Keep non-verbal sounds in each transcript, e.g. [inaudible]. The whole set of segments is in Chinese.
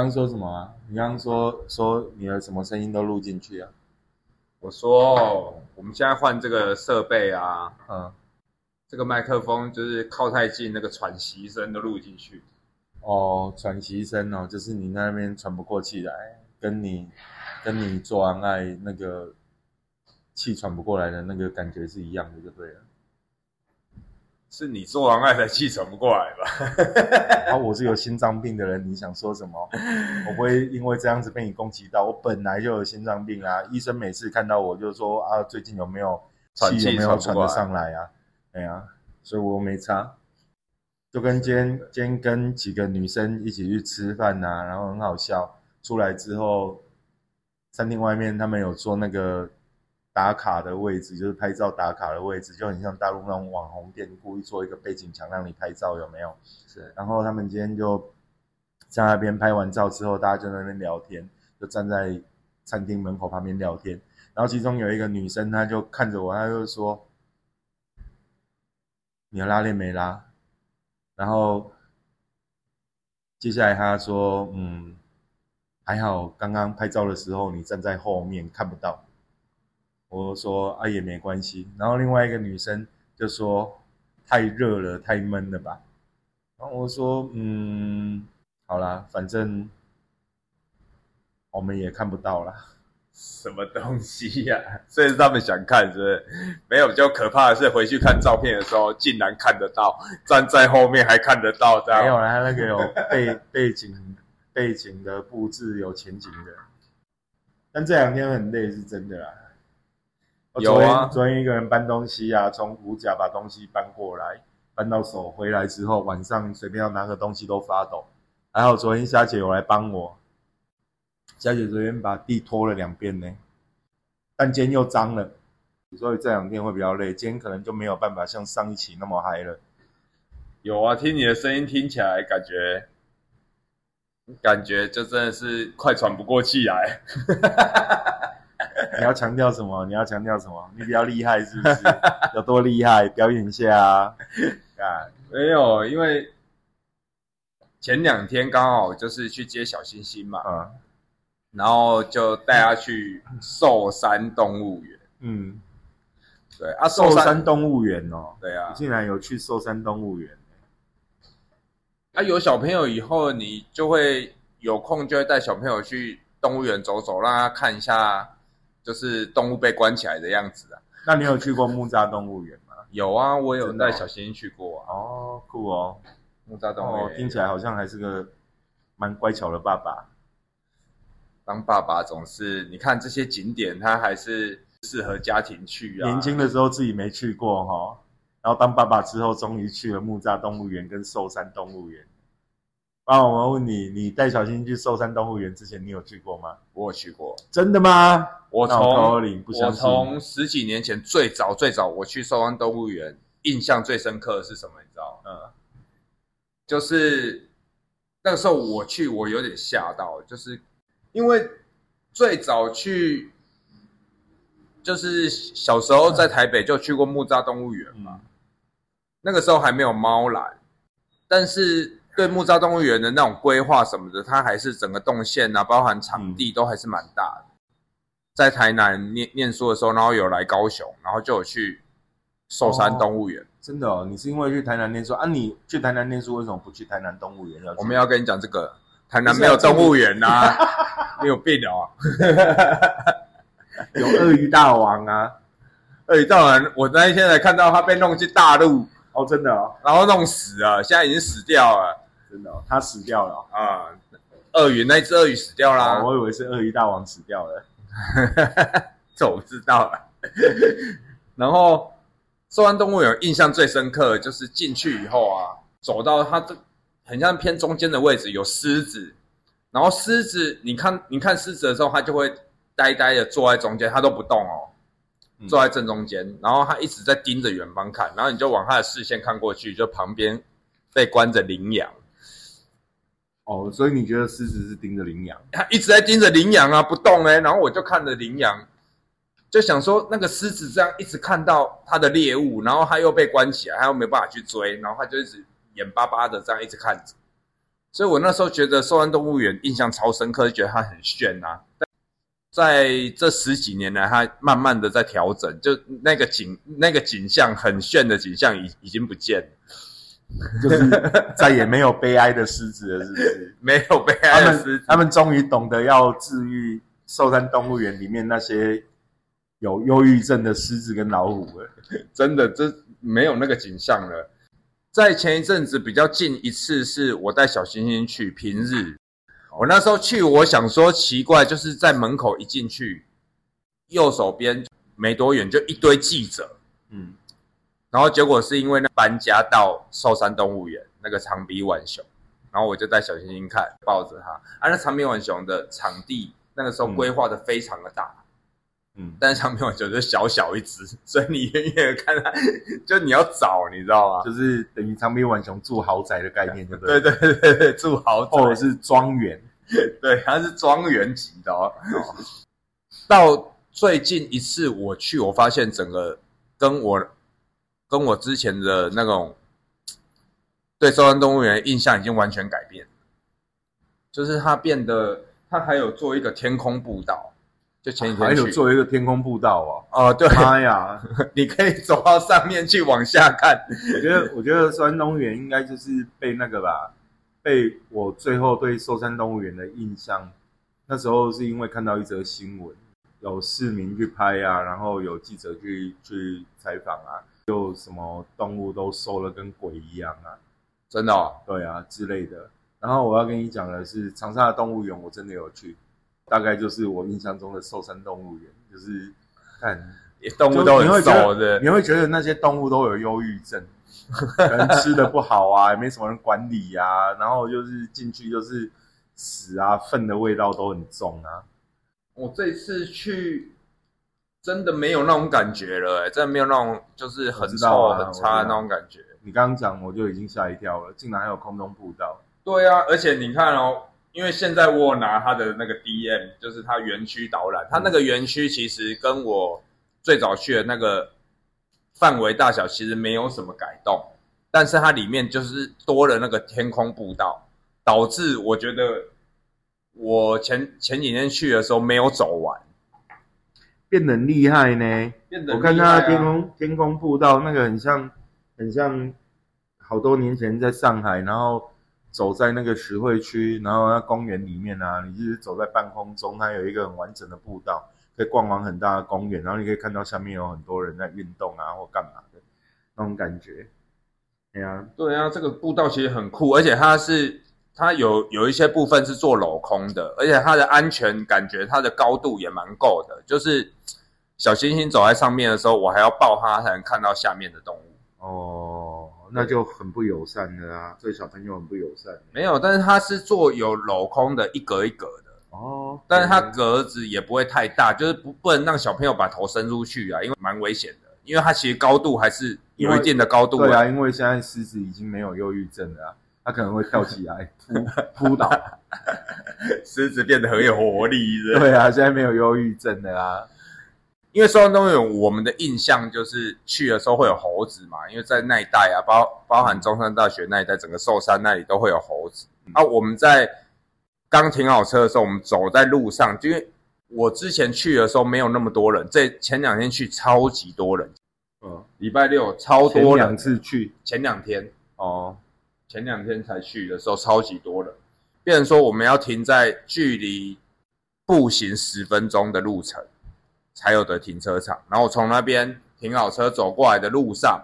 你刚刚说什么啊？你刚刚说说你的什么声音都录进去啊？我说我们现在换这个设备啊，嗯，这个麦克风就是靠太近，那个喘息声都录进去。哦，喘息声哦，就是你那边喘不过气来，跟你跟你做完爱那个气喘不过来的那个感觉是一样的，就对了。是你做完爱才气喘不过来吧？啊，我是有心脏病的人，你想说什么？我不会因为这样子被你攻击到。我本来就有心脏病啊，医生每次看到我就说啊，最近有没有气气有没有喘得上来啊？哎呀、所以我没差。就跟今天今天跟几个女生一起去吃饭呐、然后很好笑。出来之后，餐厅外面他们有做那个打卡的位置，就是拍照打卡的位置，就很像大陆那种网红店故意做一个背景墙让你拍照，有没有？是然后他们今天就在那边拍完照之后，大家就在那边聊天，就站在餐厅门口旁边聊天。然后其中有一个女生，她就看着我，她就说：“你的拉链没拉？”然后接下来她说：“嗯，还好，刚刚拍照的时候你站在后面看不到。”我说：“啊，也没关系。”然后另外一个女生就说：“太热了，太闷了吧？”然后我说，嗯，好啦，反正我们也看不到啦。什么东西呀、所以是他们想看，是不是？没有，比较可怕的是回去看照片的时候，竟然看得到，站在后面还看得到，这样没有啦，那个有背背景背景的布置有前景的，但这两天很累是真的啦。有啊昨天一个人搬东西啊，从五甲把东西搬过来，搬到手回来之后，晚上随便要拿个东西都发抖。还好昨天霞姐有来帮我，霞姐昨天把地拖了两遍呢，但今天又脏了，所以这两天会比较累。今天可能就没有办法像上一期那么嗨了。有啊，听你的声音听起来感觉，感觉就真的是快喘不过气来。你要强调什么？你要强调什么？你比较厉害是不是？有多厉害？表演一下啊！啊，没有，因为前两天刚好就是去接小星星嘛，嗯然后就带他去寿山动物园。嗯，对啊，寿寿山动物园哦，对啊，竟然有去寿山动物园？啊有小朋友以后，你就会有空就会带小朋友去动物园走走，让他看一下就是动物被关起来的样子啊。那你有去过木栅动物园吗？有啊，我有带小星星去过啊，哦，酷哦，木栅动物哦，园。听起来好像还是个蛮乖巧的爸爸。当爸爸总是，你看这些景点，他还是适合家庭去啊。年轻的时候自己没去过哈、然后当爸爸之后，终于去了木栅动物园跟寿山动物园。啊，我们问你，你带小新去寿山动物园之前，你有去过吗？我有去过，真的吗？我从高二零我从十几年前最早最早我去寿山动物园，印象最深刻的是什么？你知道？嗯就是那个时候我去，我有点吓到，就是因为最早去，就是小时候在台北就去过木栅动物园嘛，嗯那个时候还没有猫缆，但是对木栅动物园的那种规划什么的，它还是整个动线啊，包含场地都还是蛮大的。在台南念念书的时候，然后有来高雄，然后就有去寿山动物园。真的哦，你是因为去台南念书啊？你去台南念书为什么不去台南动物园？我们要跟你讲这个，台南没有动物园呐、[laughs] 你有病哦、[laughs] 有鳄鱼大王啊？[laughs] 鳄鱼大王，我那一天才看到他被弄去大陆，哦，真的哦，然后弄死了，现在已经死掉了真的哦，他死掉了哦、啊！鳄鱼那一只鳄鱼死掉啦，哦我以为是鳄鱼大王死掉了。[laughs] 这我不知道了。然后寿安动物园印象最深刻的就是进去以后啊，走到它这很像偏中间的位置有狮子，然后狮子你看你看狮子的时候，它就会呆呆的坐在中间，它都不动哦，嗯坐在正中间，然后他一直在盯着远方看，然后你就往他的视线看过去，就旁边被关着羚羊，哦，所以你觉得狮子是盯着羚羊？他 [laughs] 一直在盯着羚羊啊，不动哎、然后我就看着羚羊，就想说那个狮子这样一直看到它的猎物，然后它又被关起来，它又没办法去追，然后它就一直眼巴巴的这样一直看着，所以我那时候觉得寿安动物园印象超深刻，就觉得它很炫啊。在这十几年来，它慢慢的在调整，就那个景那个景象很炫的景象已已经不见了，就是再也没有悲哀的狮子了，是不是？[laughs] 没有悲哀的狮子。他们终于懂得要治愈寿山动物园里面那些有忧郁症的狮子跟老虎了。真的，这没有那个景象了。在前一阵子比较近一次，是我带小星星去平日。我那时候去，我想说奇怪，就是在门口一进去，右手边没多远就一堆记者，嗯，然后结果是因为那搬家到寿山动物园那个长鼻浣熊，然后我就带小星星看，抱着它。啊，那长鼻浣熊的场地那个时候规划的非常的大，嗯，但是长臂浣熊就小小一只，[laughs] 所以你远远的看它，[laughs] 就你要找，你知道吗？就是等于长臂浣熊住豪宅的概念，对不对 [laughs] 对？对对对，住豪宅，或者是庄园。对，它是庄园级的哦。到最近一次我去，我发现整个跟我跟我之前的那种对中山动物园印象已经完全改变，就是它变得，它还有做一个天空步道，就前几还天去，有做一个天空步道啊。哦，对。哦，，妈呀！[laughs] 你可以走到上面去往下看，我觉得，[laughs] 我觉得寿山动物园应该就是被那个吧，被我最后对寿山动物园的印象，那时候是因为看到一则新闻，有市民去拍啊，然后有记者去去采访啊，就什么动物都瘦了跟鬼一样啊，真的、哦，对啊之类的。然后我要跟你讲的是，长沙的动物园我真的有去，大概就是我印象中的寿山动物园，就是看动物都很就你会觉瘦的，得你会觉得那些动物都有忧郁症，[laughs] 可能吃的不好啊，也没什么人管理啊，然后就是进去就是屎啊、粪的味道都很重啊。我这次去真的没有那种感觉了、欸，真的没有那种就是很臭、啊很差的那种感觉。你刚刚讲我就已经吓一跳了，竟然还有空中步道。对啊，而且你看哦，因为现在我有拿他的那个 DM，就是他园区导览，他那个园区其实跟我最早去的那个范围大小其实没有什么改动，但是它里面就是多了那个天空步道，导致我觉得我前前几天去的时候没有走完，变得很厉害呢。变得我看他的天空天空步道那个很像很像好多年前在上海，然后走在那个实惠区，然后那公园里面啊，你就是走在半空中，它有一个很完整的步道，可以逛完很大的公园，然后你可以看到下面有很多人在运动啊或干嘛的那种感觉。对啊，对啊，这个步道其实很酷，而且它是它有有一些部分是做镂空的，而且它的安全感觉，它的高度也蛮够的。就是小星星走在上面的时候，我还要抱它才能看到下面的动物。哦，那就很不友善的啊，对小朋友很不友善。没有，但是它是做有镂空的，一格一格的，哦，但是它格子也不会太大，就是不不能让小朋友把头伸出去啊，因为蛮危险的。因为它其实高度还是有一定的高度对啊，因为现在狮子已经没有忧郁症了、啊，它可能会跳起来扑 [laughs] 扑倒。[laughs] 狮子变得很有活力对啊，现在没有忧郁症的啦。因为寿山动物园，我们的印象就是去的时候会有猴子嘛，因为在那一带啊，包包含中山大学那一带，整个寿山那里都会有猴子。啊，我们在刚停好车的时候，我们走在路上，因为我之前去的时候没有那么多人，这前两天去超级多人，嗯，礼拜六超多人两，次去。前两天哦，前两天才去的时候超级多人，变成说我们要停在距离步行十分钟的路程才有的停车场，然后从那边停好车走过来的路上，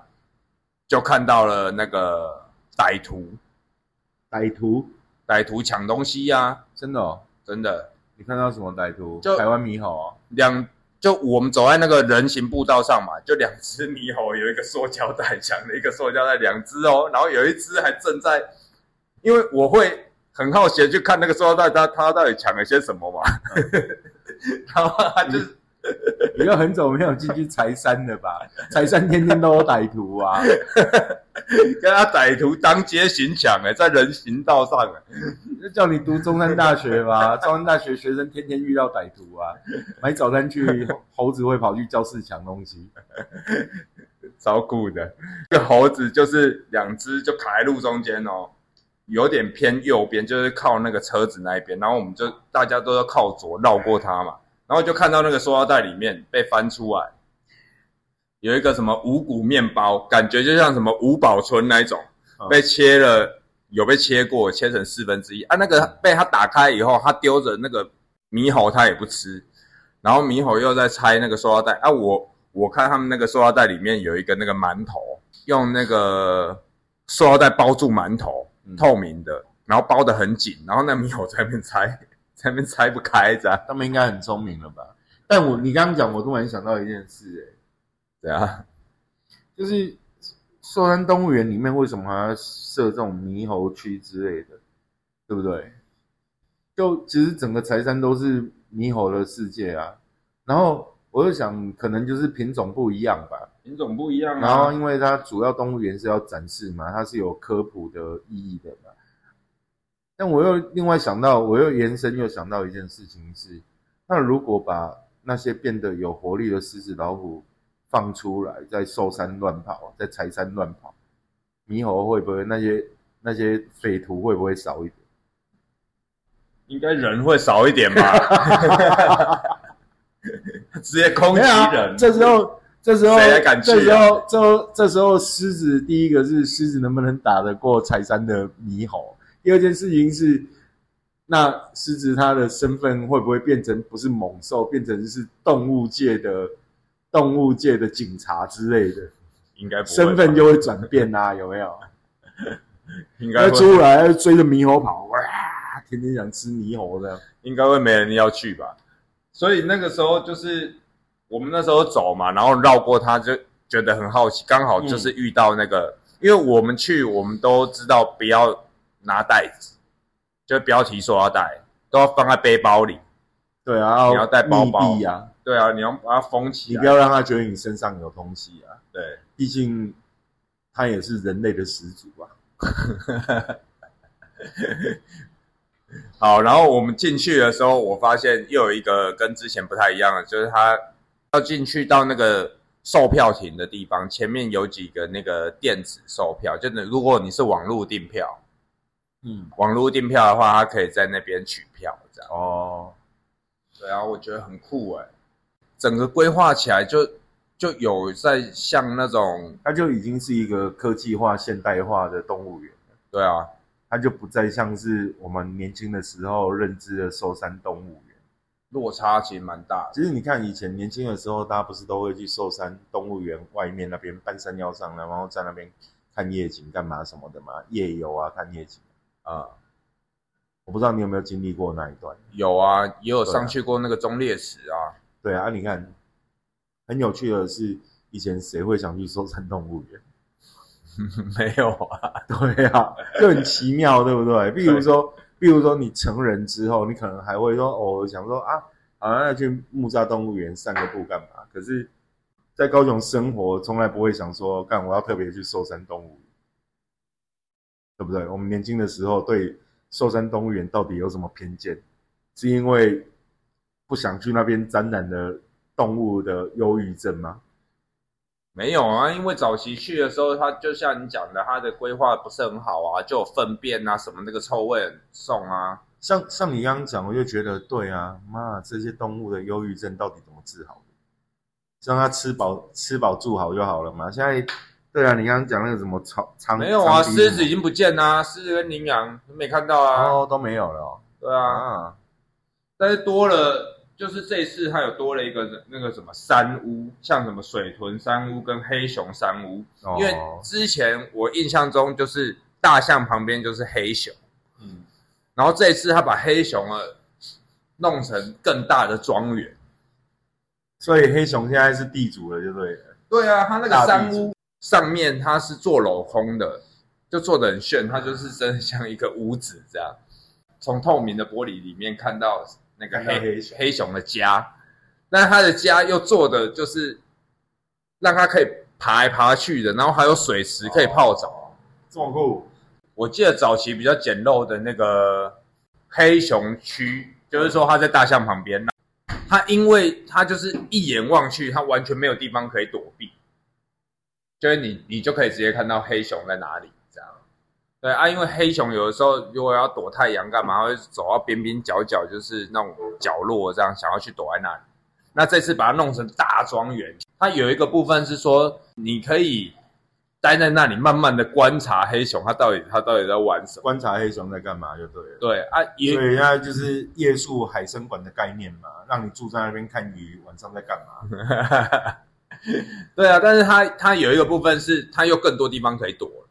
就看到了那个歹徒，歹徒？歹徒抢东西呀、真的哦，真的。你看到什么歹徒？就台湾猕猴哦，两。就我们走在那个人行步道上嘛，就两只猕猴，有一个塑胶袋抢了一个塑胶袋，两只哦，然后有一只还正在，因为我会很好奇地去看那个塑胶袋，它它到底抢了些什么嘛，[laughs] 然后它就 [laughs] 你又很久没有进去柴山了吧？[laughs] 柴山天天都有歹徒啊，跟他歹徒当街行抢哎，在人行道上哎，就叫你读中山大学吧。[laughs] 中山大学学生天天遇到歹徒啊，买早餐去，猴子会跑去教室抢东西。超酷的。这个猴子就是两只就卡在路中间哦，有点偏右边，就是靠那个车子那一边，然后我们就大家都要靠左绕过它嘛，然后就看到那个塑料袋里面被翻出来，有一个什么五谷面包，感觉就像什么五保村那一种，嗯被切了，有被切过，切成四分之一啊。那个被他打开以后，他丢着那个猕猴，他也不吃，然后猕猴又在拆那个塑料袋啊。我我看他们那个塑料袋里面有一个那个馒头，用那个塑料袋包住馒头，嗯透明的，然后包得很紧，然后那猕猴在那边拆，在那边拆不开这样，他们应该很聪明了吧？但我你刚刚讲，我突然想到一件事、哎对啊，哎，就是寿山动物园里面为什么还要设这种猕猴区之类的，对不对？就其实整个柴山都是猕猴的世界啊。然后我就想，可能就是品种不一样吧。品种不一样然后啊。因为它主要动物园是要展示嘛，它是有科普的意义的嘛。但我又另外想到，我又延伸又想到一件事情是，那如果把那些变得有活力的狮子、老虎放出来，在寿山乱跑，在柴山乱跑，猕猴会不会那些那些匪徒会不会少一点？应该人会少一点吧？[laughs] 直接攻击人，这时候，这时候，谁还敢去啊这时候，这时候这时候，狮子第一个是狮子能不能打得过柴山的猕猴？第二件事情是，那狮子它的身份会不会变成不是猛兽，变成是动物界的动物界的警察之类的应该不会身份就会转变啊？有没有？[laughs] 应该会出来要追着猕猴跑，哇，天天想吃猕猴的。应该会没人要去吧？所以那个时候就是我们那时候走嘛，然后绕过它，就觉得很好奇，刚好就是遇到那个，因为我们去我们都知道不要拿袋子，就不要提塑料袋，都要放在背包里。对啊，你要带包包对啊，你要把它封起来。你不要让他觉得你身上有东西啊。对，毕竟他也是人类的始祖啊。好，然后我们进去的时候，我发现又有一个跟之前不太一样的，就是他要进去到那个售票亭的地方，前面有几个那个电子售票，就是，如果你是网络订票，嗯，网络订票的话，他可以在那边取票，这样。哦，对啊，我觉得很酷哎，整个规划起来就就有在像那种，它就已经是一个科技化、现代化的动物园了，对啊，它就不再像是我们年轻的时候认知的寿山动物园。落差其实蛮大的。其实你看，以前年轻的时候，大家不是都会去寿山动物园外面那边半山腰上，然后在那边看夜景干嘛什么的嘛，夜游啊，看夜景。啊、我不知道你有没有经历过那一段？有啊，也有上去过那个忠烈祠啊。对啊，你看，很有趣的是，以前谁会想去收山动物园？[laughs] 没有啊，对啊，就很奇妙，对不对？比如说，比如说你成人之后，你可能还会说，哦，想说啊，好像要去木栅动物园散个步干嘛？可是，在高雄生活，从来不会想说，干我要特别去收山动物园，对不对？我们年轻的时候对寿山动物园到底有什么偏见？是因为不想去那边沾染的动物的忧郁症吗？没有啊，因为早期去的时候，它就像你讲的，它的规划不是很好啊，就有粪便啊什么，那个臭味很重啊。像像你刚刚讲，我就觉得对啊，妈，这些动物的忧郁症到底怎么治好的？让它吃饱吃饱住好就好了嘛。现在，对啊，你刚刚讲那个什么长长没有啊，狮子已经不见啦、狮子跟羚羊没看到啊。哦都没有了哦对啊，啊，但是多了，就是这一次它有多了一个那个什么山屋，像什么水豚山屋跟黑熊山屋，哦因为之前我印象中就是大象旁边就是黑熊。嗯然后这一次他把黑熊啊弄成更大的庄园。所以黑熊现在是地主了，就对了。对啊，他那个山屋上面它是做镂空的，就做的很炫，它就是真的像一个屋子这样，从透明的玻璃里面看到那个黑黑熊。的家，那它的家又做的就是让它可以爬来爬去的，然后还有水池可以泡澡。这么酷，我记得早期比较简陋的那个黑熊区，就是说它在大象旁边，它因为它就是一眼望去，它完全没有地方可以躲避，就是你你就可以直接看到黑熊在哪里这样。对啊，因为黑熊有的时候如果要躲太阳干嘛，会走到边边角角，就是那种角落这样，想要去躲在那里。那这次把它弄成大庄园，它有一个部分是说，你可以待在那里，慢慢的观察黑熊，它到底它到底在玩什么。观察黑熊在干嘛就对了。对啊，也所以现在就是夜宿海参馆的概念嘛，让你住在那边看鱼，晚上在干嘛？[laughs] [laughs] 对啊，但是它它有一个部分是它又更多地方可以躲了，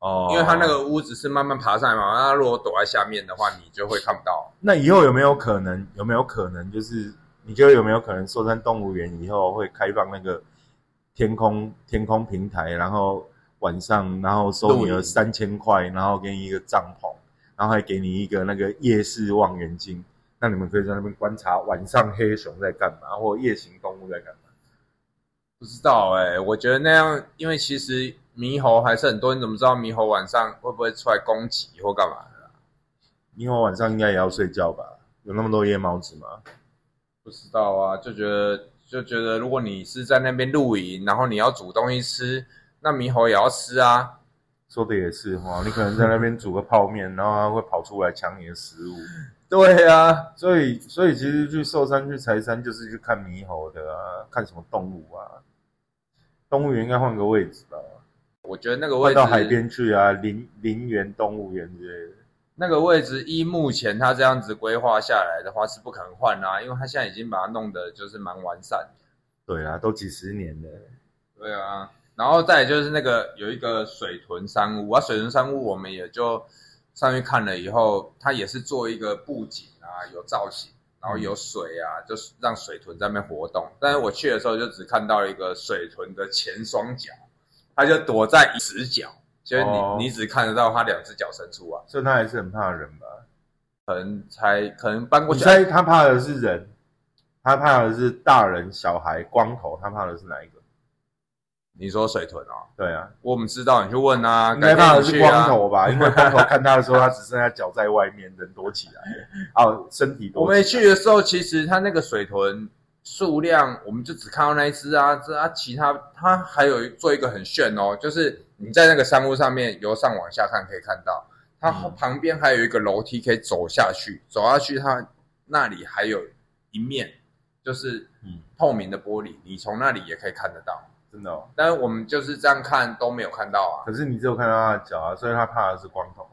哦因为它那个屋子是慢慢爬上来嘛，那如果躲在下面的话，你就会看不到。那以后有没有可能？有没有可能就是你觉得有没有可能寿山动物园以后会开放那个天空天空平台，然后晚上然后收你露营的三千块，然后给你一个帐篷，然后还给你一个那个夜视望远镜，那你们可以在那边观察晚上黑熊在干嘛，或夜行动物在干嘛。不知道哎、我觉得那样，因为其实猕猴还是很多，你怎么知道猕猴晚上会不会出来攻击或干嘛的啊？因为晚上应该也要睡觉吧？有那么多夜猫子吗？不知道啊，就觉得就觉得，如果你是在那边露营，然后你要煮东西吃，那猕猴也要吃啊。说的也是哈，你可能在那边煮个泡面，然后它会跑出来抢你的食物。[laughs] 对啊，所以，所以其实去寿山、去柴山就是去看猕猴的啊，看什么动物啊。动物园应该换个位置吧，我觉得那个位置到海边去啊，林林园动物园之类的。那个位置，依目前他这样子规划下来的话，是不可能换啦、因为他现在已经把它弄得就是蛮完善的。对啊，都几十年了。对啊，然后再来就是那个有一个水豚山屋啊，水豚山屋我们也就上去看了以后，它也是做一个布景啊，有造型，然后有水啊，就是让水豚在那边活动。但是我去的时候就只看到一个水豚的前双脚，它就躲在死角，所以你、哦你只看得到它两只脚伸出啊，所以它还是很怕人吧？可能才可能搬过你去。猜它怕的是人，它怕的是大人、小孩、光头，它怕的是哪一个？你说水豚哦，对啊，我们知道，你去问啊，应该怕的是光头吧？[laughs] 因为光头看他的时候，他只剩下脚在外面，人躲起来，哦，身体躲我们去的时候，其实他那个水豚数量，我们就只看到那一只啊，这啊其他他还有做一个很炫哦，就是你在那个山屋上面由上往下看可以看到，它嗯。旁边还有一个楼梯可以走下去，走下去它那里还有一面就是嗯，透明的玻璃，你从那里也可以看得到。真的哦。但是我们就是这样看都没有看到啊，可是你只有看到他的脚啊，所以他怕的是光头。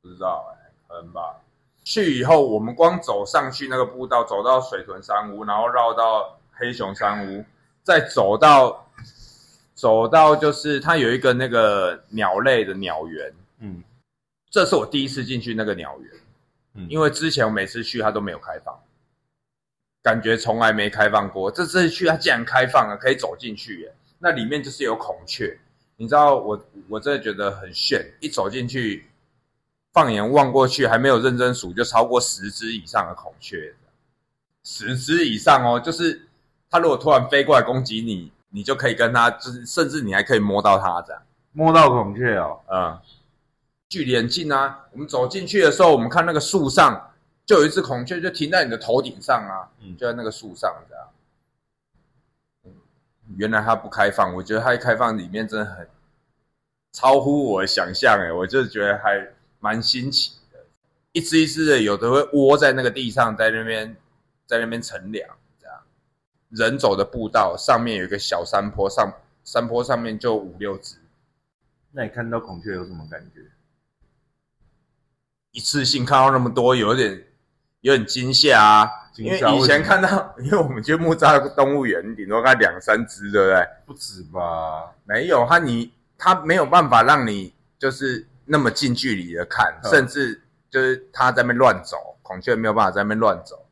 不知道哎、可能吧。去以后，我们光走上去那个步道，走到水豚山屋，然后绕到黑熊山屋，再走到走到就是它有一个那个鸟类的鸟园，嗯这是我第一次进去那个鸟园，嗯，因为之前我每次去它都没有开放，感觉从来没开放过。这次去它竟然开放了，可以走进去耶！那里面就是有孔雀，你知道我我真的觉得很炫，一走进去，放眼望过去，还没有认真数，就超过十只以上的孔雀，十只以上哦，就是它如果突然飞过来攻击你，你就可以跟它，就是甚至你还可以摸到它这样。摸到孔雀哦，嗯，距离很近啊。我们走进去的时候，我们看那个树上就有一只孔雀，就停在你的头顶上啊，嗯就在那个树上这样。嗯原来它不开放，我觉得它一开放里面真的很超乎我的想象哎，我就觉得还蛮新奇的。一只一只的，有的会窝在那个地上，在那边在那边乘凉，这样。人走的步道上面有一个小山坡，上山坡上面就五六只。那你看到孔雀有什么感觉？一次性看到那么多，有点有点惊吓啊！因为以前看到，[laughs] 因为我们去木栅动物园，顶多看两三只，对不对？不止吧？没有，它你它没有办法让你就是那么近距离的看，嗯甚至就是它在那边乱走，孔雀没有办法在那边乱走，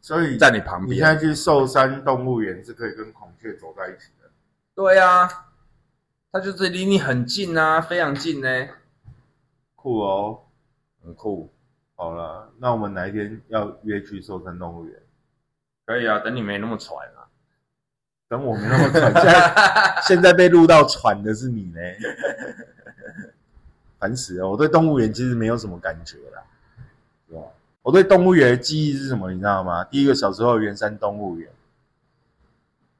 所以在你旁边你现在边。去寿山动物园是可以跟孔雀走在一起的。对啊，它就是离你很近啊，非常近呢，酷哦！很酷。好了，那我们哪一天要约去寿山动物园？可以啊，等你没那么喘啊。等我没那么喘，现在 [laughs] 现在被录到喘的是你呢，烦死了！我对动物园其实没有什么感觉啦，是吧？我对动物园的记忆是什么？你知道吗？第一个小时候圆山动物园，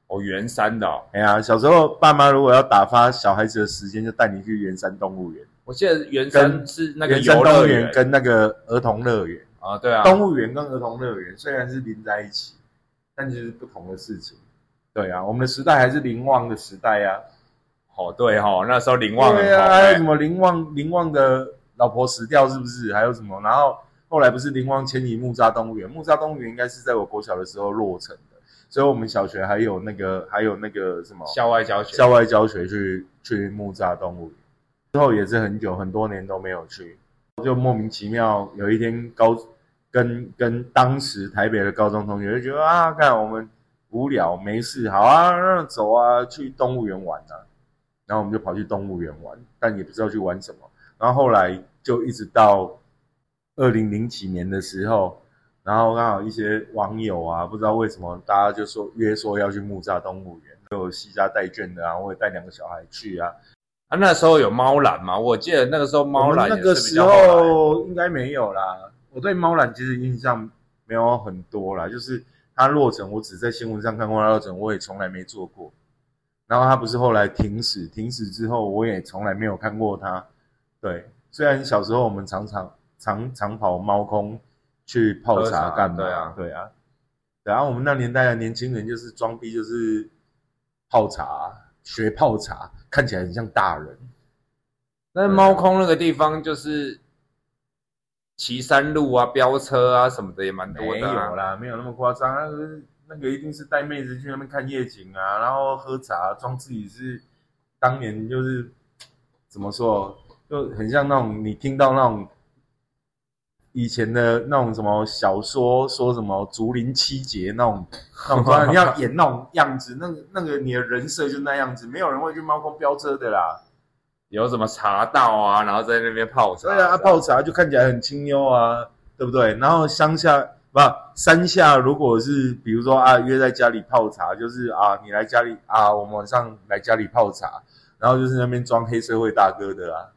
哦，圆山的、哦，哎呀，小时候爸妈如果要打发小孩子的时间，就带你去圆山动物园。我记得圆山是那个动物园跟那个儿童乐园，啊，对啊，动物园跟儿童乐园虽然是连在一起，但其实不同的事情。对啊，我们的时代还是林旺的时代啊。哦对哈，那时候林旺很对啊，还有什么林旺林旺的老婆死掉是不是？还有什么？然后后来不是林旺迁移木栅动物园，木栅动物园应该是在我国小的时候落成的，所以我们小学还有那个还有那个什么校外教学，校外教学去去木栅动物园，之后也是很久很多年都没有去，就莫名其妙有一天高跟跟当时台北的高中同学就觉得啊，看我们无聊没事，好啊，那走啊，去动物园玩啊，然后我们就跑去动物园玩，但也不知道去玩什么，然后后来就一直到二零零几年的时候。然后刚好一些网友啊，不知道为什么大家就说约说要去木栅动物园，有西家带眷的啊，我也带两个小孩去啊。啊，那时候有猫缆吗？我记得那个时候猫缆那个时候应该没有啦。我对猫缆其实印象没有很多啦，就是它落成，我只在新闻上看过它落成，我也从来没做过。然后它不是后来停驶，停驶之后我也从来没有看过它。对，虽然小时候我们常常常常跑猫空去泡茶茶干嘛？对啊对啊。然后我们那年代的年轻人就是装逼，就是泡茶，学泡茶，看起来很像大人。那猫空那个地方就是骑山路啊、飙车啊什么的也蛮多的、啊。有啦，没有那么夸张。那个那个一定是带妹子去那边看夜景啊，然后喝茶，装自己是当年就是怎么说，就很像那种你听到那种以前的那种什么小说，说什么竹林七杰那种 [laughs] 那种装，你要演那种样子，那个那个你的人设就那样子，没有人会去猫空飙车的啦。有什么茶道啊，然后在那边泡茶。对啊，泡茶就看起来很清幽啊，对不对？然后乡下不山下，如果是比如说啊约在家里泡茶，就是啊你来家里啊，我们晚上来家里泡茶，然后就是那边装黑社会大哥的啊。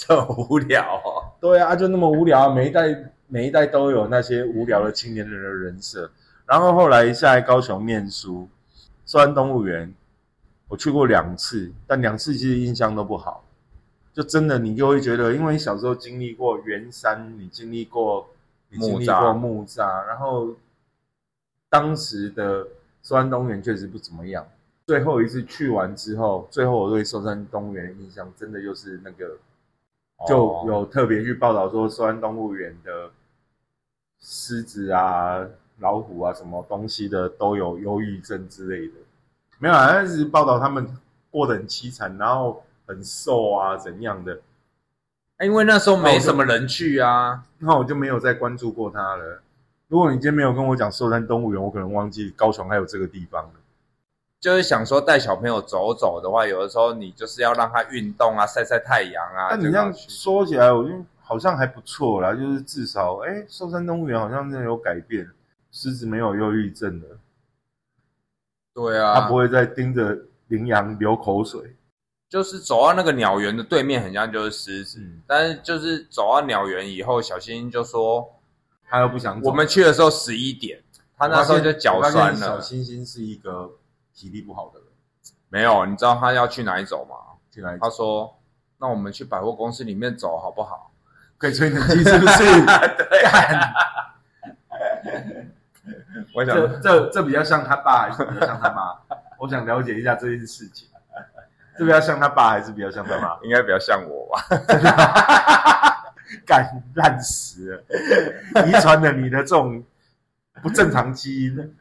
这无聊哦。对啊，就那么无聊，每一代每一代都有那些无聊的青年人的人设。然后后来下来高雄念书，寿安动物园，我去过两次，但两次其实印象都不好。就真的你就会觉得，因为你小时候经历过圆山，你经历过你经历过木栅，然后当时的寿山动物园确实不怎么样。最后一次去完之后，最后我对寿山动物园的印象，真的就是那个就哦有特别去报道说，寿安动物园的狮子啊、老虎啊，什么东西的都有忧郁症之类的。没有啊，但是报道他们过得很凄惨，然后很瘦啊，怎样的。哎因为那时候没什么人去啊。那我就没有再关注过它了。如果你今天没有跟我讲寿山动物园，我可能忘记高雄还有这个地方了。就是想说带小朋友走走的话，有的时候你就是要让他运动啊，晒晒太阳啊。但你这样说起来，我觉得好像还不错啦，就是至少，哎，寿山动物园好像真的有改变，狮子没有忧郁症了，对啊，它不会再盯着羚羊流口水。就是走到那个鸟园的对面，很像就是狮子，嗯但是就是走到鸟园以后，小星星就说，他又不想走。我们去的时候十一点，他那时候就脚酸了小了。星星是一个体力不好的人，没有，你知道他要去哪里走吗？进来他说，那我们去百货公司里面走好不好？可以吹冷气是不是？[laughs] 对，干我想这这这比较像他爸还是比较像他妈？[laughs] 我想了解一下这件事情。这比较像他爸还是比较像他妈？应该比较像我吧。[laughs] 干烂死了，遗传了你的这种不正常基因。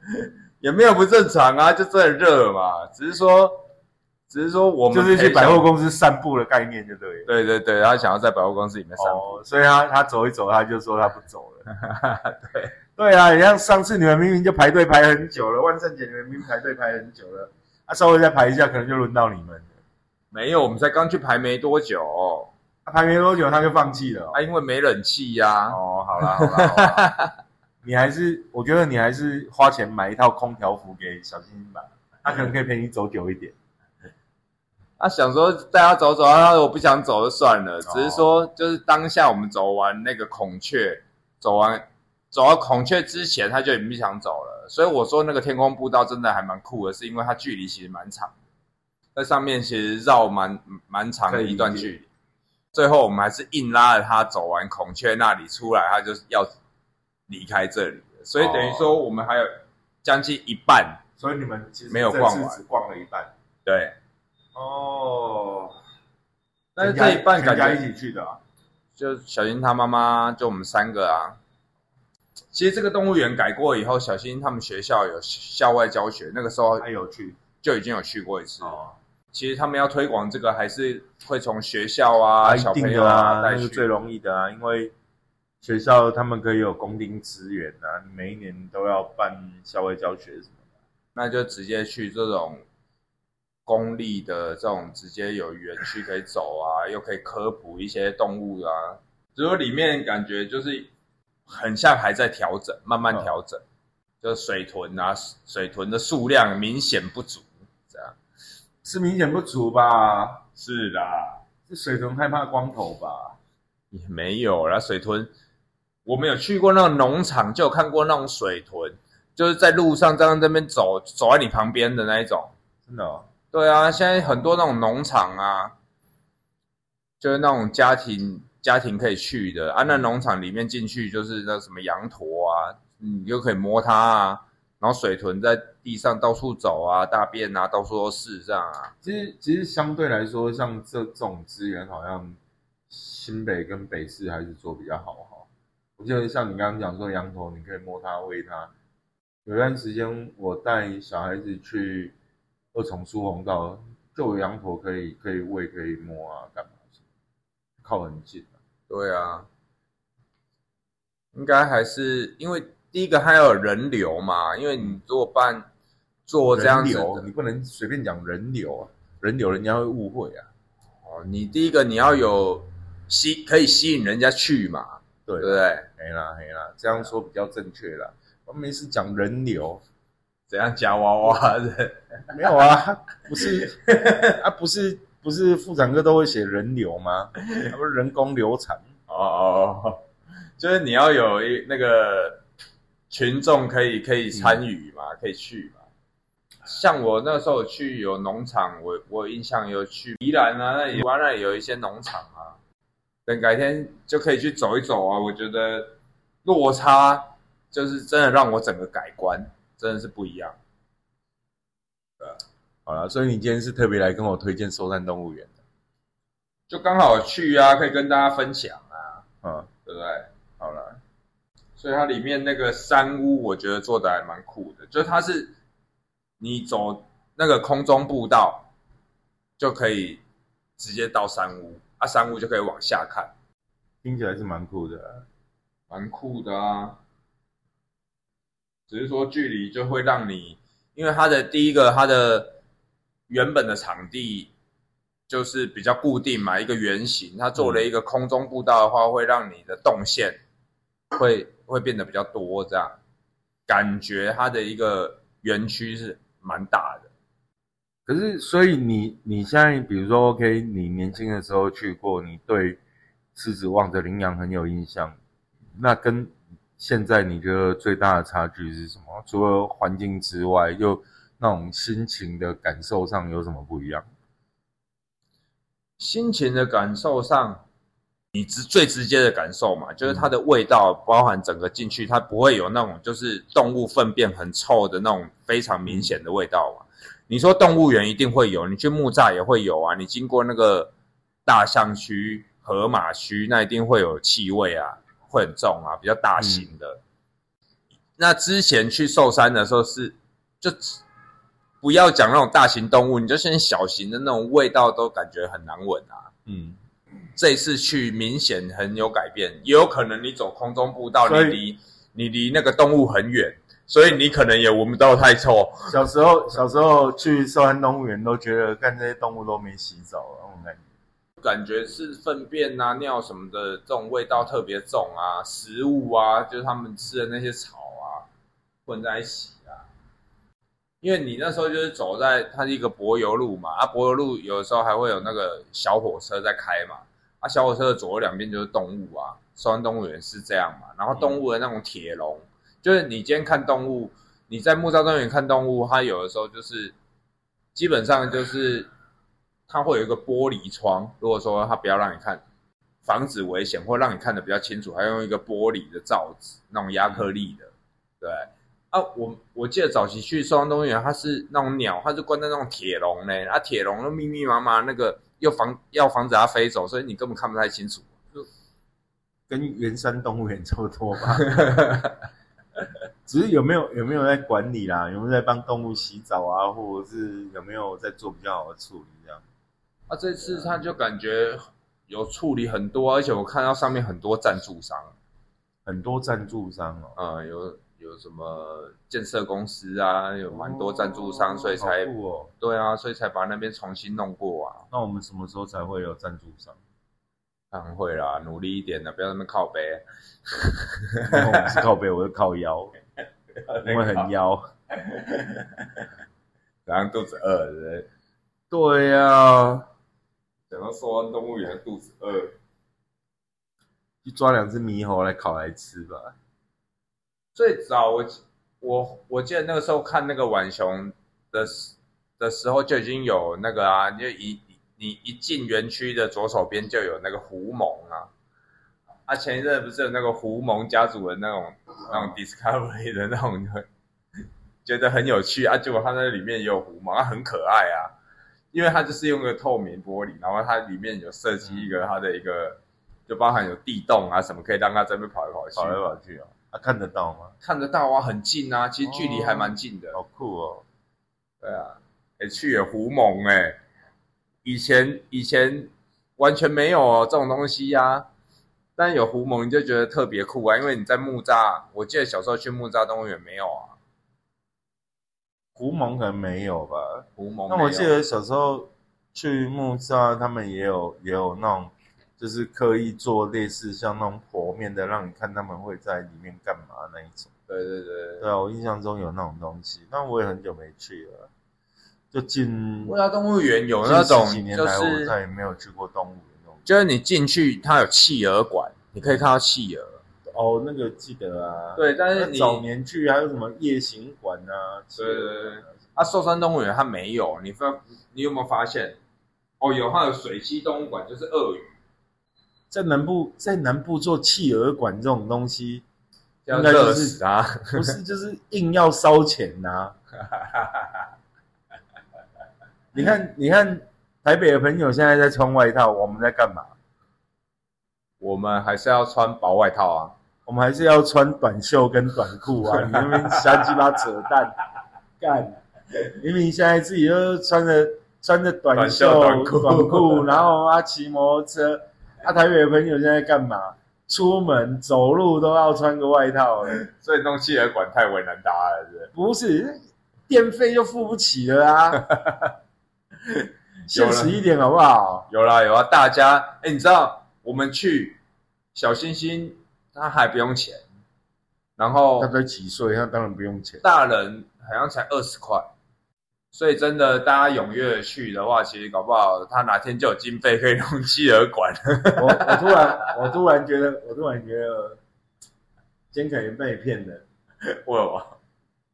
也没有不正常啊，就真的热嘛。只是说，只是说我们就是去百货公司散步的概念，就对了。对对对，他想要在百货公司里面散步。哦，所以他他走一走，他就说他不走了。[laughs] 对对啊，你像上次你们明明就排队排很久了，万圣节你们明明排队排很久了，啊，稍微再排一下，可能就轮到你们了。没有，我们才刚去排没多久，啊排没多久他就放弃了哦。啊，因为没冷气呀、哦，好啦好啦好啦，[laughs] 你还是我觉得你还是花钱买一套空调服给小星星吧，他可能可以陪你走久一点。啊，想说带他走走，他说我不想走就算了，只是说就是当下我们走完那个孔雀，走完走到孔雀之前，他就已经不想走了，所以我说那个天空步道真的还蛮酷的，是因为它距离其实蛮长，在上面其实绕蛮蛮长的一段距离。最后我们还是硬拉着他走完孔雀那里出来，他就是要离开这里了，所以等于说我们还有将近一半。所以你们其实没有逛完这次只逛了一半。对，哦，但是这一半感觉全家一起去的啊。就小新他妈妈，就我们三个啊。其实这个动物园改过以后，小新他们学校有校外教学，那个时候还有去就已经有去过一次。哦，其实他们要推广这个，还是会从学校啊、一定小朋友的啊。那是最容易的啊，因为学校他们可以有公定资源啊，每一年都要办校外教学什么的。那就直接去这种公立的这种，直接有园区可以走啊，又可以科普一些动物啊。只有里面感觉就是很像还在调整，慢慢调整。就水豚啊，水豚的数量明显不足，这样是明显不足吧？是啦，是水豚害怕光头吧？也没有啦。水豚，我们有去过那种农场，就有看过那种水豚，就是在路上这样这边走，走在你旁边的那一种。真的、哦？对啊，现在很多那种农场啊，就是那种家庭家庭可以去的啊。那农场里面进去就是那什么羊驼啊，你就可以摸它啊。然后水豚在地上到处走啊，大便啊，到处都是这样啊。其实其实相对来说，像这这种资源，好像新北跟北市还是做比较好哈。我记得像你刚刚讲说羊驼，你可以摸它喂它。有段时间我带小孩子去二重疏洪道，就有羊驼可以可以喂可以摸啊，干嘛靠很近啊。对啊，应该还是因为第一个还有人流嘛，因为你如果办做这样子你不能随便讲人流啊，人流人家会误会啊。哦，你第一个你要有吸可以吸引人家去嘛，对对不对？没啦没啦，这样说比较正确啦。我们是讲人流，怎样夹娃娃的？[laughs] 没有啊，不是啊，不是不是妇产科都会写人流吗？他不是人工流产。哦哦哦，就是你要有一那个群众可以可以参与嘛，可以去嘛。像我那时候去有农场，我我印象有去宜兰啊，那里湾那里有一些农场啊。等改天就可以去走一走啊，我觉得落差就是真的让我整个改观，真的是不一样。好了，所以你今天是特别来跟我推荐寿山动物园的，就刚好去啊，可以跟大家分享啊，嗯，对不对？好了，所以它里面那个山屋，我觉得做的还蛮酷的，就是它是你走那个空中步道就可以直接到山屋，啊，山屋就可以往下看，听起来是蛮酷的啊。蛮酷的啊。只是说距离就会让你，因为它的第一个它的原本的场地就是比较固定嘛，一个圆形，它做了一个空中步道的话，会让你的动线会会变得比较多，这样感觉它的一个园区是蛮大的。可是，所以你你现在比如说，OK，你年轻的时候去过，你对狮子望着羚羊很有印象，那跟现在你觉得最大的差距是什么？除了环境之外，又那种心情的感受上有什么不一样？心情的感受上，你直最直接的感受嘛，就是它的味道，包含整个进去，它不会有那种就是动物粪便很臭的那种非常明显的味道嘛。你说动物园一定会有，你去木栅也会有啊，你经过那个大象区、河马区，那一定会有气味啊，会很重啊，比较大型的。那之前去寿山的时候是就不要讲那种大型动物，你就先小型的那种味道都感觉很难闻啊。嗯，这一次去明显很有改变，也有可能你走空中步道，你离你离那个动物很远，所以你可能也闻不到太臭。小时候小时候去寿山动物园都觉得，看这些动物都没洗澡啊，那种感觉。感觉是粪便啊、尿什么的，这种味道特别重啊，食物啊，就是他们吃的那些草啊，混在一起啊。因为你那时候就是走在它是一个柏油路嘛，啊，柏油路有的时候还会有那个小火车在开嘛，啊，小火车的左右两边就是动物啊，寿山动物园是这样嘛，然后动物的那种铁笼，就是你今天看动物，你在木造动物园看动物，它有的时候就是基本上就是它会有一个玻璃窗，如果说它不要让你看，防止危险或让你看得比较清楚，还用一个玻璃的罩子，那种亚克力的，对。啊，我我记得早期去松山动物园，它是那种鸟，它是关在那种铁笼呢，啊，铁笼又密密麻麻，那个又防要防止它飞走，所以你根本看不太清楚。就跟原山动物园差不多吧，只是有没有有没有在管理啦，有没有在帮动物洗澡啊，或者是有没有在做比较好的处理这样？啊，这次他就感觉有处理很多，而且我看到上面很多赞助商，很多赞助商哦，嗯，有有什么建设公司啊，有蛮多赞助商，所以才哦。对啊，所以才把那边重新弄过啊。那我们什么时候才会有赞助商？当然会啦，努力一点的，不要那么靠背。我不是靠背，我是靠腰，[laughs] [laughs] 因为很妖。[laughs] 然后肚子饿，对不对？对呀、讲到说完动物园，肚子饿。去抓两只猕猴来烤来吃吧。最早我我我记得那个时候看那个浣熊的时的时候就已经有那个啊，就一你一进园区的左手边就有那个狐獴啊。啊，前一阵不是有那个狐獴家族的那种那种 Discovery 的那种很 [laughs] 觉得很有趣啊，结果它那里面也有狐獴，它很可爱啊，因为它就是用个透明玻璃，然后它里面有设计一个它的一个，就包含有地洞啊什么，可以让它在那边跑来跑去，跑来跑去哦，啊，看得到吗？看得到啊，很近啊，其实距离还蛮近的。好酷哦！对啊，哎、去也狐獴哎、以前以前完全没有哦这种东西呀、但有狐獴你就觉得特别酷啊，因为你在木栅，我记得小时候去木栅动物园没有啊，狐獴可能没有吧？狐獴。那我记得小时候去木栅，他们也有也有那种，就是刻意做类似像那种剖面的，让你看他们会在里面干嘛那一种。对对对，对啊，我印象中有那种东西，但我也很久没去了，就近木栅动物园有那种十几年就来我再是也没有去过动物。就是你进去它有企鹅馆，你可以看到企鹅。哦，那个记得啊，对，但是早年去还有什么夜行馆啊？对对对啊，寿山动物园它没有，你发你有没有发现？哦，有，它有水栖动物馆，就是鳄鱼，在南部，在南部做企鹅馆这种东西，应该就是死啊！[laughs] 不是就是硬要烧钱呐、[laughs] 你看，你看台北的朋友现在在穿外套，我们在干嘛？我们还是要穿薄外套啊。我们还是要穿短袖跟短裤啊！[laughs] 你那边瞎鸡巴扯淡，干！明明现在自己就穿着穿着短袖短裤然后啊骑摩托车，啊台北的朋友现在干嘛？出门走路都要穿个外套了，所以弄企鹅馆太为难大家了，是不是？不是电费又付不起了啊！[laughs] [laughs] 现实一点好不好？有啦有啦，大家哎，你知道我们去小星星，他还不用钱，然后他才几岁，他当然不用钱。大人好像才二十块，所以真的大家踊跃去的话，其实搞不好他哪天就有经费可以弄企鹅馆。我我突然我突然觉得，我突然觉得，今天可能被骗了。为什么？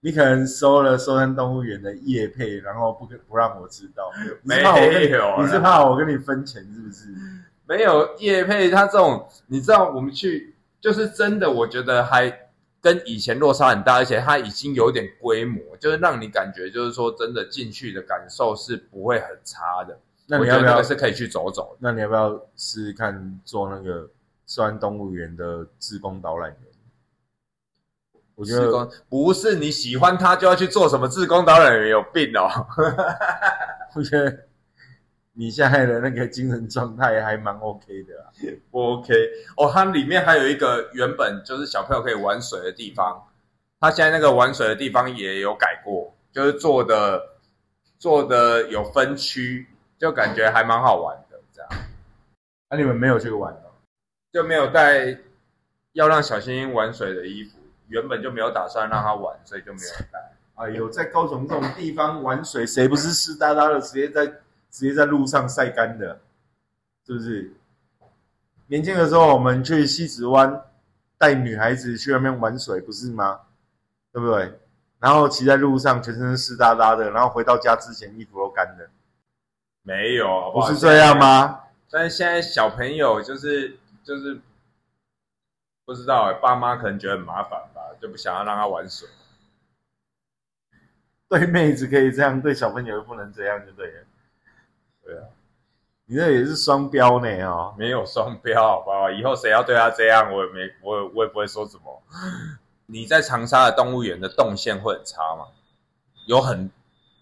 你可能收了收山动物园的业配，然后不跟不让我知道，没有啦你是怕我跟你分钱是不是？[laughs] 没有叶配，他这种你知道，我们去就是真的，我觉得还跟以前落差很大，而且它已经有点规模，就是让你感觉就是说真的进去的感受是不会很差的。我觉得那那你要不要是可以去走走。那你要不要试试看做那个收山动物园的志工导览员？我觉得不是你喜欢他就要去做什么志工导览员，有病哦！[laughs] 我觉得你现在的那个精神状态还蛮 OK 的啊。不 OK 哦，它里面还有一个原本就是小朋友可以玩水的地方，它现在那个玩水的地方也有改过，就是做的做的有分区，就感觉还蛮好玩的，这样那、你们没有去玩哦？就没有带要让小星星玩水的衣服，原本就没有打算让他玩，所以就没有带。哎呦，在高雄这种地方玩水，谁不是湿哒哒的，直接在直接在路上晒干的，是不是？年轻的时候，我们去西子湾带女孩子去外面玩水，不是吗？对不对？然后骑在路上，全身湿哒哒的，然后回到家之前衣服都干的，没有，好不好？不是这样？吗？但是现在小朋友就是就是不知道欸，爸妈可能觉得很麻烦吧，就不想要让他玩水。[laughs] 对妹子可以这样，对小朋友又不能这样，就对了。对啊，你这也是双标呢哦。没有双标，好不好？以后谁要对他这样，我也没，我也我也不会说什么。你在长沙的动物园的动线会很差吗？有很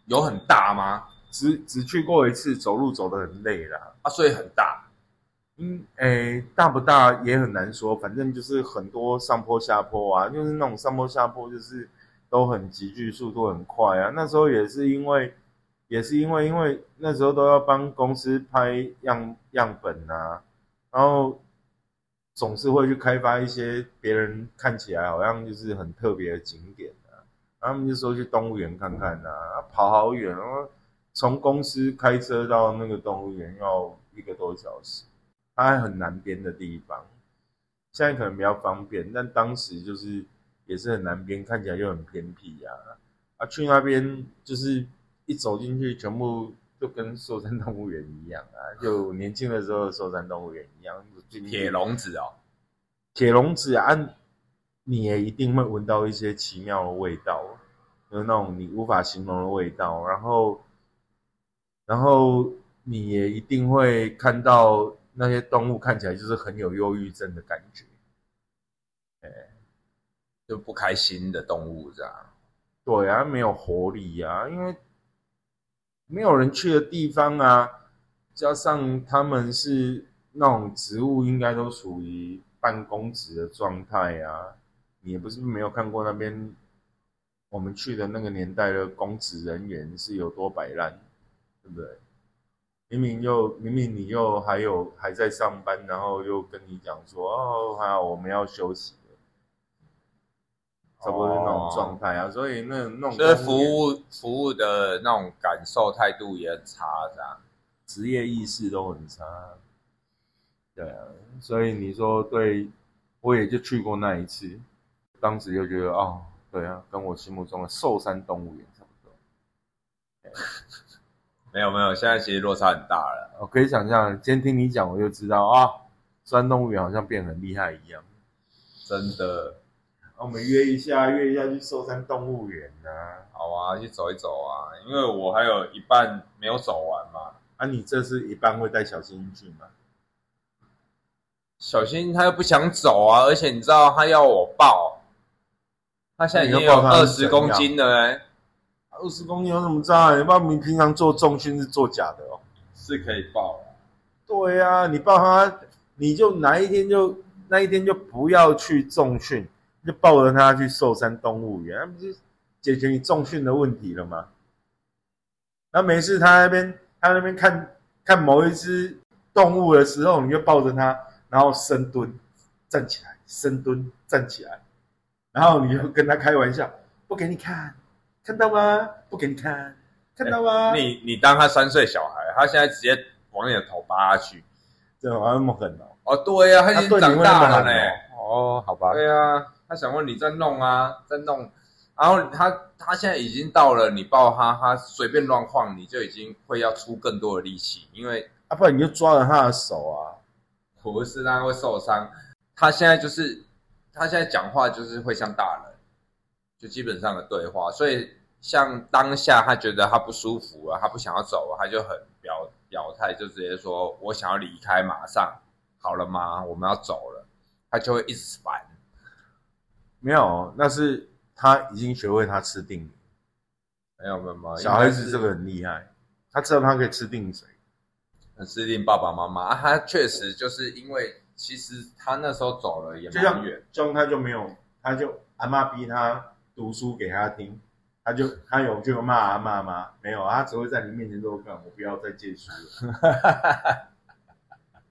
有很大吗？只只去过一次，走路走得很累啦。啊，所以很大。嗯，诶，大不大也很难说，反正就是很多上坡下坡啊，就是那种上坡下坡，就是都很急剧，速度很快啊。那时候也是因为，也是因为，因为那时候都要帮公司拍样样本啊，然后总是会去开发一些别人看起来好像就是很特别的景点啊，然后他们就说去动物园看看啊，跑好远，然后从公司开车到那个动物园要一个多小时。它还很南边的地方，现在可能比较方便，但当时就是也是很南边，看起来就很偏僻呀、啊。去那边就是一走进去，全部就跟寿山动物园一样啊，[laughs] 就年轻的时候的寿山动物园一样。铁笼子哦，铁笼子啊，你也一定会闻到一些奇妙的味道，就是那种你无法形容的味道。然后，然后你也一定会看到。那些动物看起来就是很有忧郁症的感觉，哎，就不开心的动物这样。对啊，没有活力啊，因为没有人去的地方啊，加上他们是那种植物，应该都属于半公职的状态啊。你也不是没有看过那边我们去的那个年代的公职人员是有多摆烂，对不对？明明又明明你又还有还在上班，然后又跟你讲说哦，还好我们要休息了，差不多是那种状态啊。所以那那种所以服务服务的那种感受态度也很差，这样职业意识都很差。对啊，所以你说对，我也就去过那一次，当时就觉得哦，对啊，跟我心目中的寿山动物园差不多。没有没有，现在其实落差很大了。我可以想象，今天听你讲，我就知道啊，寿山动物园好像变很厉害一样。真的，我们约一下，约一下去寿山动物园啊。好啊，去走一走啊，因为我还有一半没有走完嘛。啊，你这次一半会带小新去吗？小新他又不想走啊，而且你知道他要我抱，他现在已经有二十公斤了哎、二十公斤有什么差？你爸你平常做重训是做假的哦。是可以报的。对呀、你报他，你就哪一天就那一天就不要去重训，就抱着他去寿山动物园，那不是解决你重训的问题了吗？那没事，他那边他那边看看某一只动物的时候，你就抱着它，然后深蹲，站起来，深蹲，站起来，然后你就跟他开玩笑，不给你看，看到吗？不给你看，看到吗？你你当他三岁小孩，他现在直接往你的头扒下去。怎么那么狠哦？哦，对呀、他已经长大了呢。哦？哦，好吧。对啊，他想问你在弄啊，在弄，然后他他现在已经到了，你抱他，他随便乱晃，你就已经会要出更多的力气，因为啊，不然你就抓着他的手啊。不是他会受伤。他现在就是他现在讲话就是会像大人，就基本上的对话，所以像当下他觉得他不舒服了，他不想要走了，他就很表表态，就直接说我想要离开，马上好了吗？我们要走了，他就会一直烦。没有，那是他已经学会他吃定你。没有没有没有，小孩子这个很厉害，他知道他可以吃定谁。很适应爸爸妈妈，啊他确实就是因为其实他那时候走了也就像蛮远，这样他就没有，他就阿妈逼他读书给他听，他就他有就骂啊骂吗？没有，他只会在你面前说：“干，我不要再借书了。[laughs] ”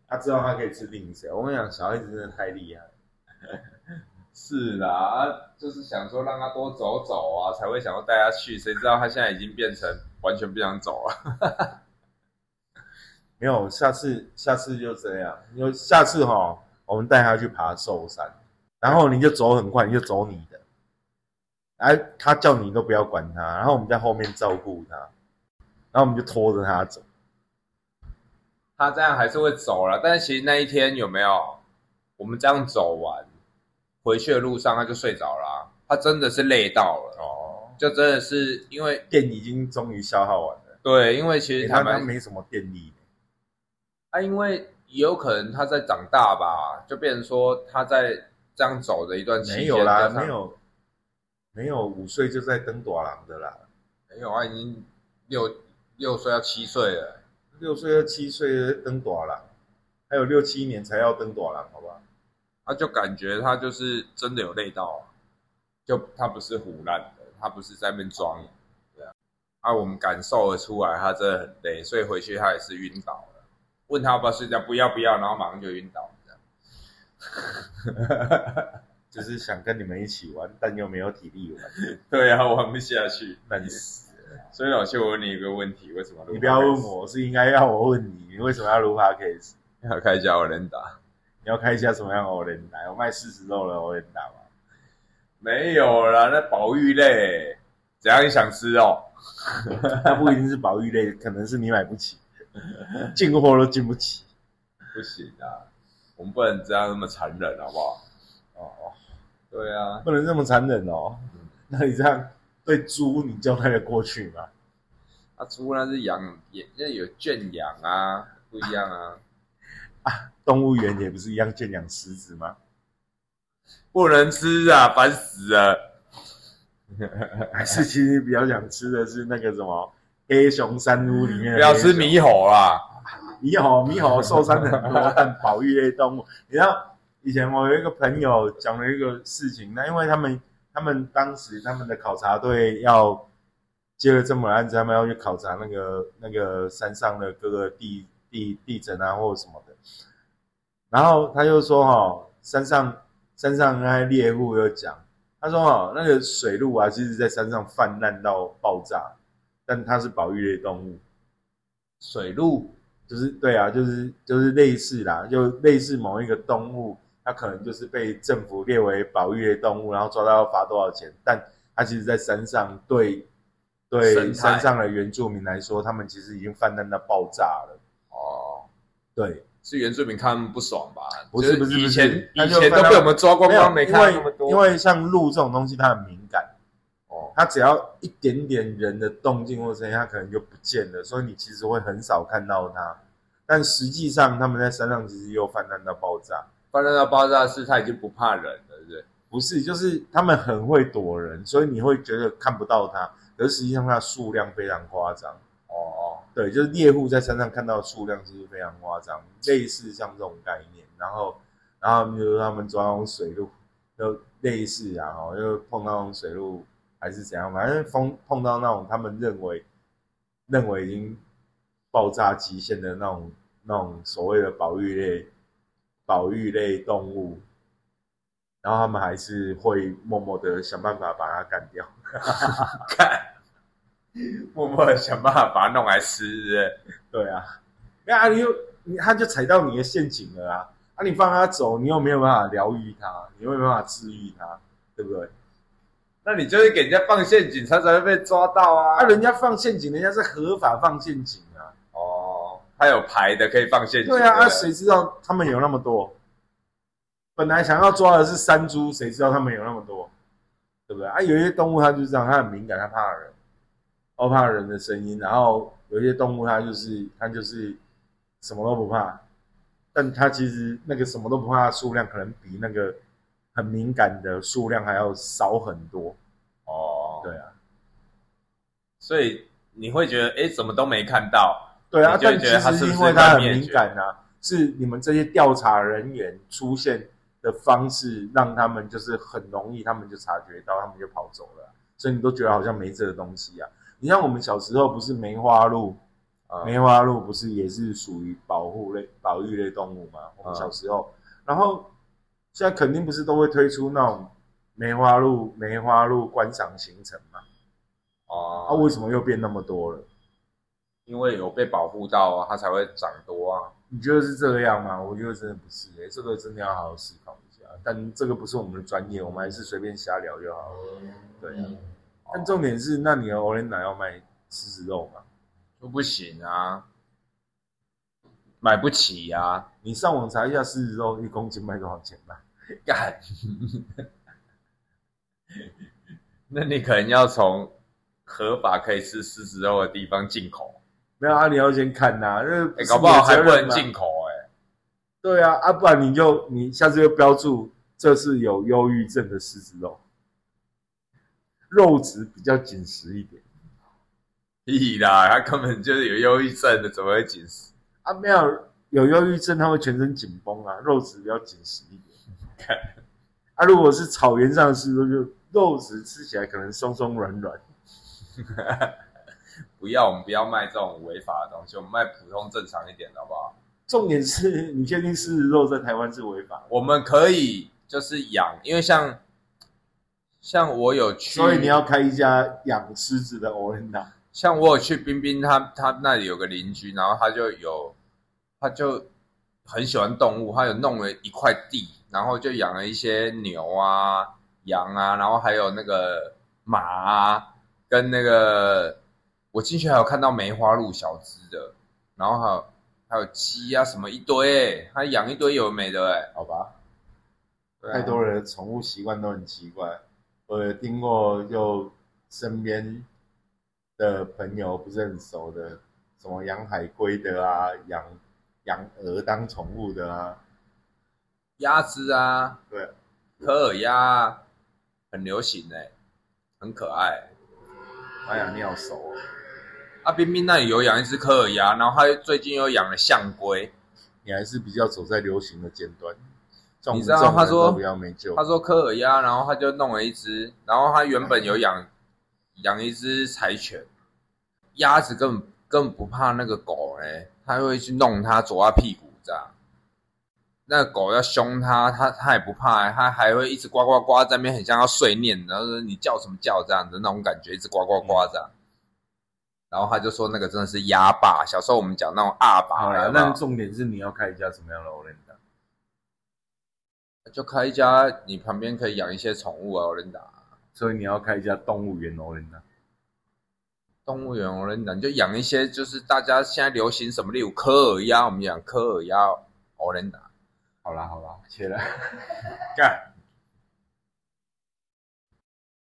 他知道他可以吃定谁。我跟你讲，小孩子真的太厉害。[laughs] 是啦，啊就是想说让他多走走啊，才会想要带他去，谁知道他现在已经变成完全不想走了。[laughs] 没有，下次下次就这样。因为下次哈、我们带他去爬寿山，然后你就走很快，你就走你的，哎，他叫你都不要管他，然后我们在后面照顾他，然后我们就拖着他走，他这样还是会走了。但是其实那一天有没有，我们这样走完回去的路上，他就睡着了啊、他真的是累到了，哦，就真的是因为电已经终于消耗完了，对，因为其实欸他们没什么电力。啊，因为也有可能他在长大吧，就变成说他在这样走的一段期间，没有啦，没有，没有五岁就在登短廊的啦，没有啊，已经六六岁要七岁了。六岁要七岁登短廊，还有六七年才要登短廊，好不好？他就感觉他就是真的有累到啊，就他不是胡乱的，他不是在那边装，对啊，啊，我们感受得出来他真的很累，所以回去他也是晕倒了。问他要不要睡觉，不要不要，然后马上就晕倒这样。就是想跟你们一起玩，但又没有体力玩，[laughs] 对啊，玩不下去。烂死。所以老谢，我问你一个问题，为什么录你不要问我，是应该要我问你，你为什么要录 podcast？要开一下我能打？你要开一下什么样的欧联达？我卖四十肉的欧联达吗？没有啦，那保育类，怎样你想吃哦？那不一定是保育类，可能是你买不起，进货都进不起。[laughs] 不行啊，我们不能这样那么残忍，好不好？哦哦，对啊，不能这么残忍哦。那你这样对猪，你交代的过去吗？啊，猪那是养，也那有圈养啊，不一样啊，[laughs] 啊动物园也不是一样圈养狮子吗？不能吃啊，烦死了。[laughs] 还是其实比较想吃的是那个什么黑熊山屋里面的不要吃猕猴啦，[laughs] 猕猴，猕猴受伤很多，但保育类动物。你知道以前我有一个朋友讲了一个事情，那因为他们他们当时他们的考察队要接了这么案子，他们要去考察那个那个山上的各个地地地震啊或什么的，然后他就说哈、山上山上那些猎户又讲，他说哈、那个水鹿啊，其实在山上泛滥到爆炸，但它是保育类动物。水鹿就是对啊，就是就是类似啦，就类似某一个动物，它可能就是被政府列为保育类动物，然后抓到要罚多少钱，但它其实在山上对对山上的原住民来说，他们其实已经泛滥到爆炸了。哦，对，是原住民看他们不爽吧？不是不是不是以前以前都被我们抓光没有光，没看那么多。因为因为像鹿这种东西，它很敏感，哦，它只要一点点人的动静或声音，它可能就不见了，所以你其实会很少看到它。但实际上，他们在山上其实又泛滥到爆炸。发生到爆炸是他已经不怕人了，对不对？不是，就是他们很会躲人，所以你会觉得看不到它，可是实际上它的数量非常夸张。哦，对，就是猎户在山上看到的数量其实非常夸张，类似像这种概念。然后，然后比如说他们抓那种水路，就类似啊，哦，又碰到那种水路还是怎样，反正碰碰到那种他们认为认为已经爆炸极限的那种那种所谓的保育类保育类动物，然后他们还是会默默的想办法把它干掉。[laughs] 干，默默的想办法把它弄来吃，是不是对啊，啊，你又你他就踩到你的陷阱了啊！啊，你放他走，你又没有办法疗愈他，你又没有办法治愈他，对不对？那你就是给人家放陷阱，他才会被抓到啊。啊，人家放陷阱，人家是合法放陷阱他有牌的可以放陷阱。对啊，啊，不谁知道他们有那么多？本来想要抓的是山猪，谁知道他们有那么多？对不对？啊，有一些动物它就是这样，它很敏感，它怕人，哦，怕人的声音。然后有一些动物它就是它就是什么都不怕，但它其实那个什么都不怕的数量可能比那个很敏感的数量还要少很多。哦，对啊，所以你会觉得，哎，怎么都没看到？对啊，但其觉得它是因为他很敏感啊，是你们这些调查人员出现的方式，让他们就是很容易，他们就察觉到，他们就跑走了啊、所以你都觉得好像没这个东西啊。你像我们小时候不是梅花鹿，啊梅花鹿不是也是属于保护类、保育类动物吗？我们嗯小时候，然后现在肯定不是都会推出那种梅花鹿、梅花鹿观赏行程嘛？哦，啊，为什么又变那么多了？因为有被保护到啊，它才会长多啊。你觉得是这样吗？我觉得真的不是、欸，这个真的要好好思考一下。但这个不是我们的专业，我们还是随便瞎聊就好了。对啊，但重点是，那你的 o l e n a 要卖狮子肉吗？都不行啊。买不起呀、你上网查一下狮子肉一公斤卖多少钱吧。干，[laughs] 那你可能要从合法可以吃狮子肉的地方进口，没有啊，你要先看呐、那搞不好还不能进口哎、对啊，啊，不然你就你下次就标注这是有忧郁症的狮子肉，肉质比较紧实一点屁啦，他根本就是有忧郁症的，怎么会紧实？啊。没有有忧郁症，他会全身紧绷啊，肉质比较紧实一点。[laughs] 啊，如果是草原上的狮子肉，就肉质吃起来可能松松软软。[laughs] 不要，我们不要卖这种违法的东西，我们卖普通正常一点的好不好？重点是你确定狮子肉在台湾是违法的？我们可以就是养，因为像像我有去，所以你要开一家养狮子的 e n a 像我有去冰冰他他那里有个邻居，然后他就有他就很喜欢动物，他有弄了一块地，然后就养了一些牛啊、羊啊，然后还有那个马啊，跟那个我进去还有看到梅花鹿小只的，然后还有还有鸡啊什么一堆、还养一堆有的没的哎、好吧？啊太多人的宠物习惯都很奇怪。我有听过，就身边的朋友不是很熟的，什么养海龟的啊，养养鹅当宠物的啊，鸭子啊，对，科尔鸭啊很流行哎、很可爱。哎呀，你好熟哦。啊，冰冰那里有养一只科尔鸭，然后他最近又养了象龟。你还是比较走在流行的尖端。你知道他说。他说科尔鸭，然后他就弄了一只，然后他原本有养养一只柴犬，鸭子根本根本不怕那个狗哎、他会去弄它，啄它屁股这样。那个狗要凶它，它它也不怕、欸，它还会一直呱呱呱在那边，很像要碎念，然后说你叫什么叫这样的那种感觉，一直呱呱呱这样。然后他就说那个真的是鸭霸，小时候我们讲那种阿爸，好了，有那重点是你要开一家什么样的 o r e n a 就开一家，你旁边可以养一些宠物啊，我人打。所以你要开一家动物园 o r e n a 动物园，我跟你讲，你就养一些就是大家现在流行什么，例如科尔鸭，我们养科尔鸭，欧伦达，好啦好啦，切了。[laughs] 干。